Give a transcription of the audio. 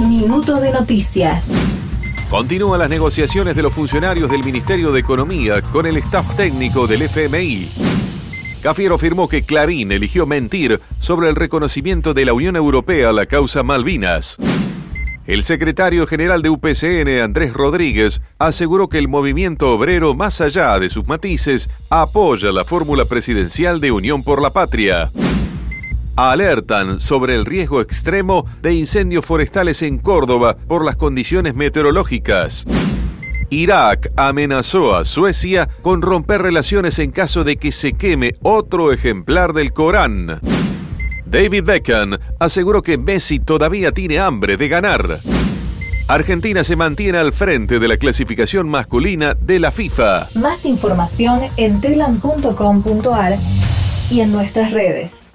Minuto de noticias. Continúan las negociaciones de los funcionarios del Ministerio de Economía con el staff técnico del FMI. Cafiero afirmó que Clarín eligió mentir sobre el reconocimiento de la Unión Europea a la causa Malvinas. El secretario general de UPCN, Andrés Rodríguez, aseguró que el movimiento obrero, más allá de sus matices, apoya la fórmula presidencial de Unión por la Patria. Alertan sobre el riesgo extremo de incendios forestales en Córdoba por las condiciones meteorológicas. Irak amenazó a Suecia con romper relaciones en caso de que se queme otro ejemplar del Corán. David Beckham aseguró que Messi todavía tiene hambre de ganar. Argentina se mantiene al frente de la clasificación masculina de la FIFA. Más información en telam.com.ar y en nuestras redes.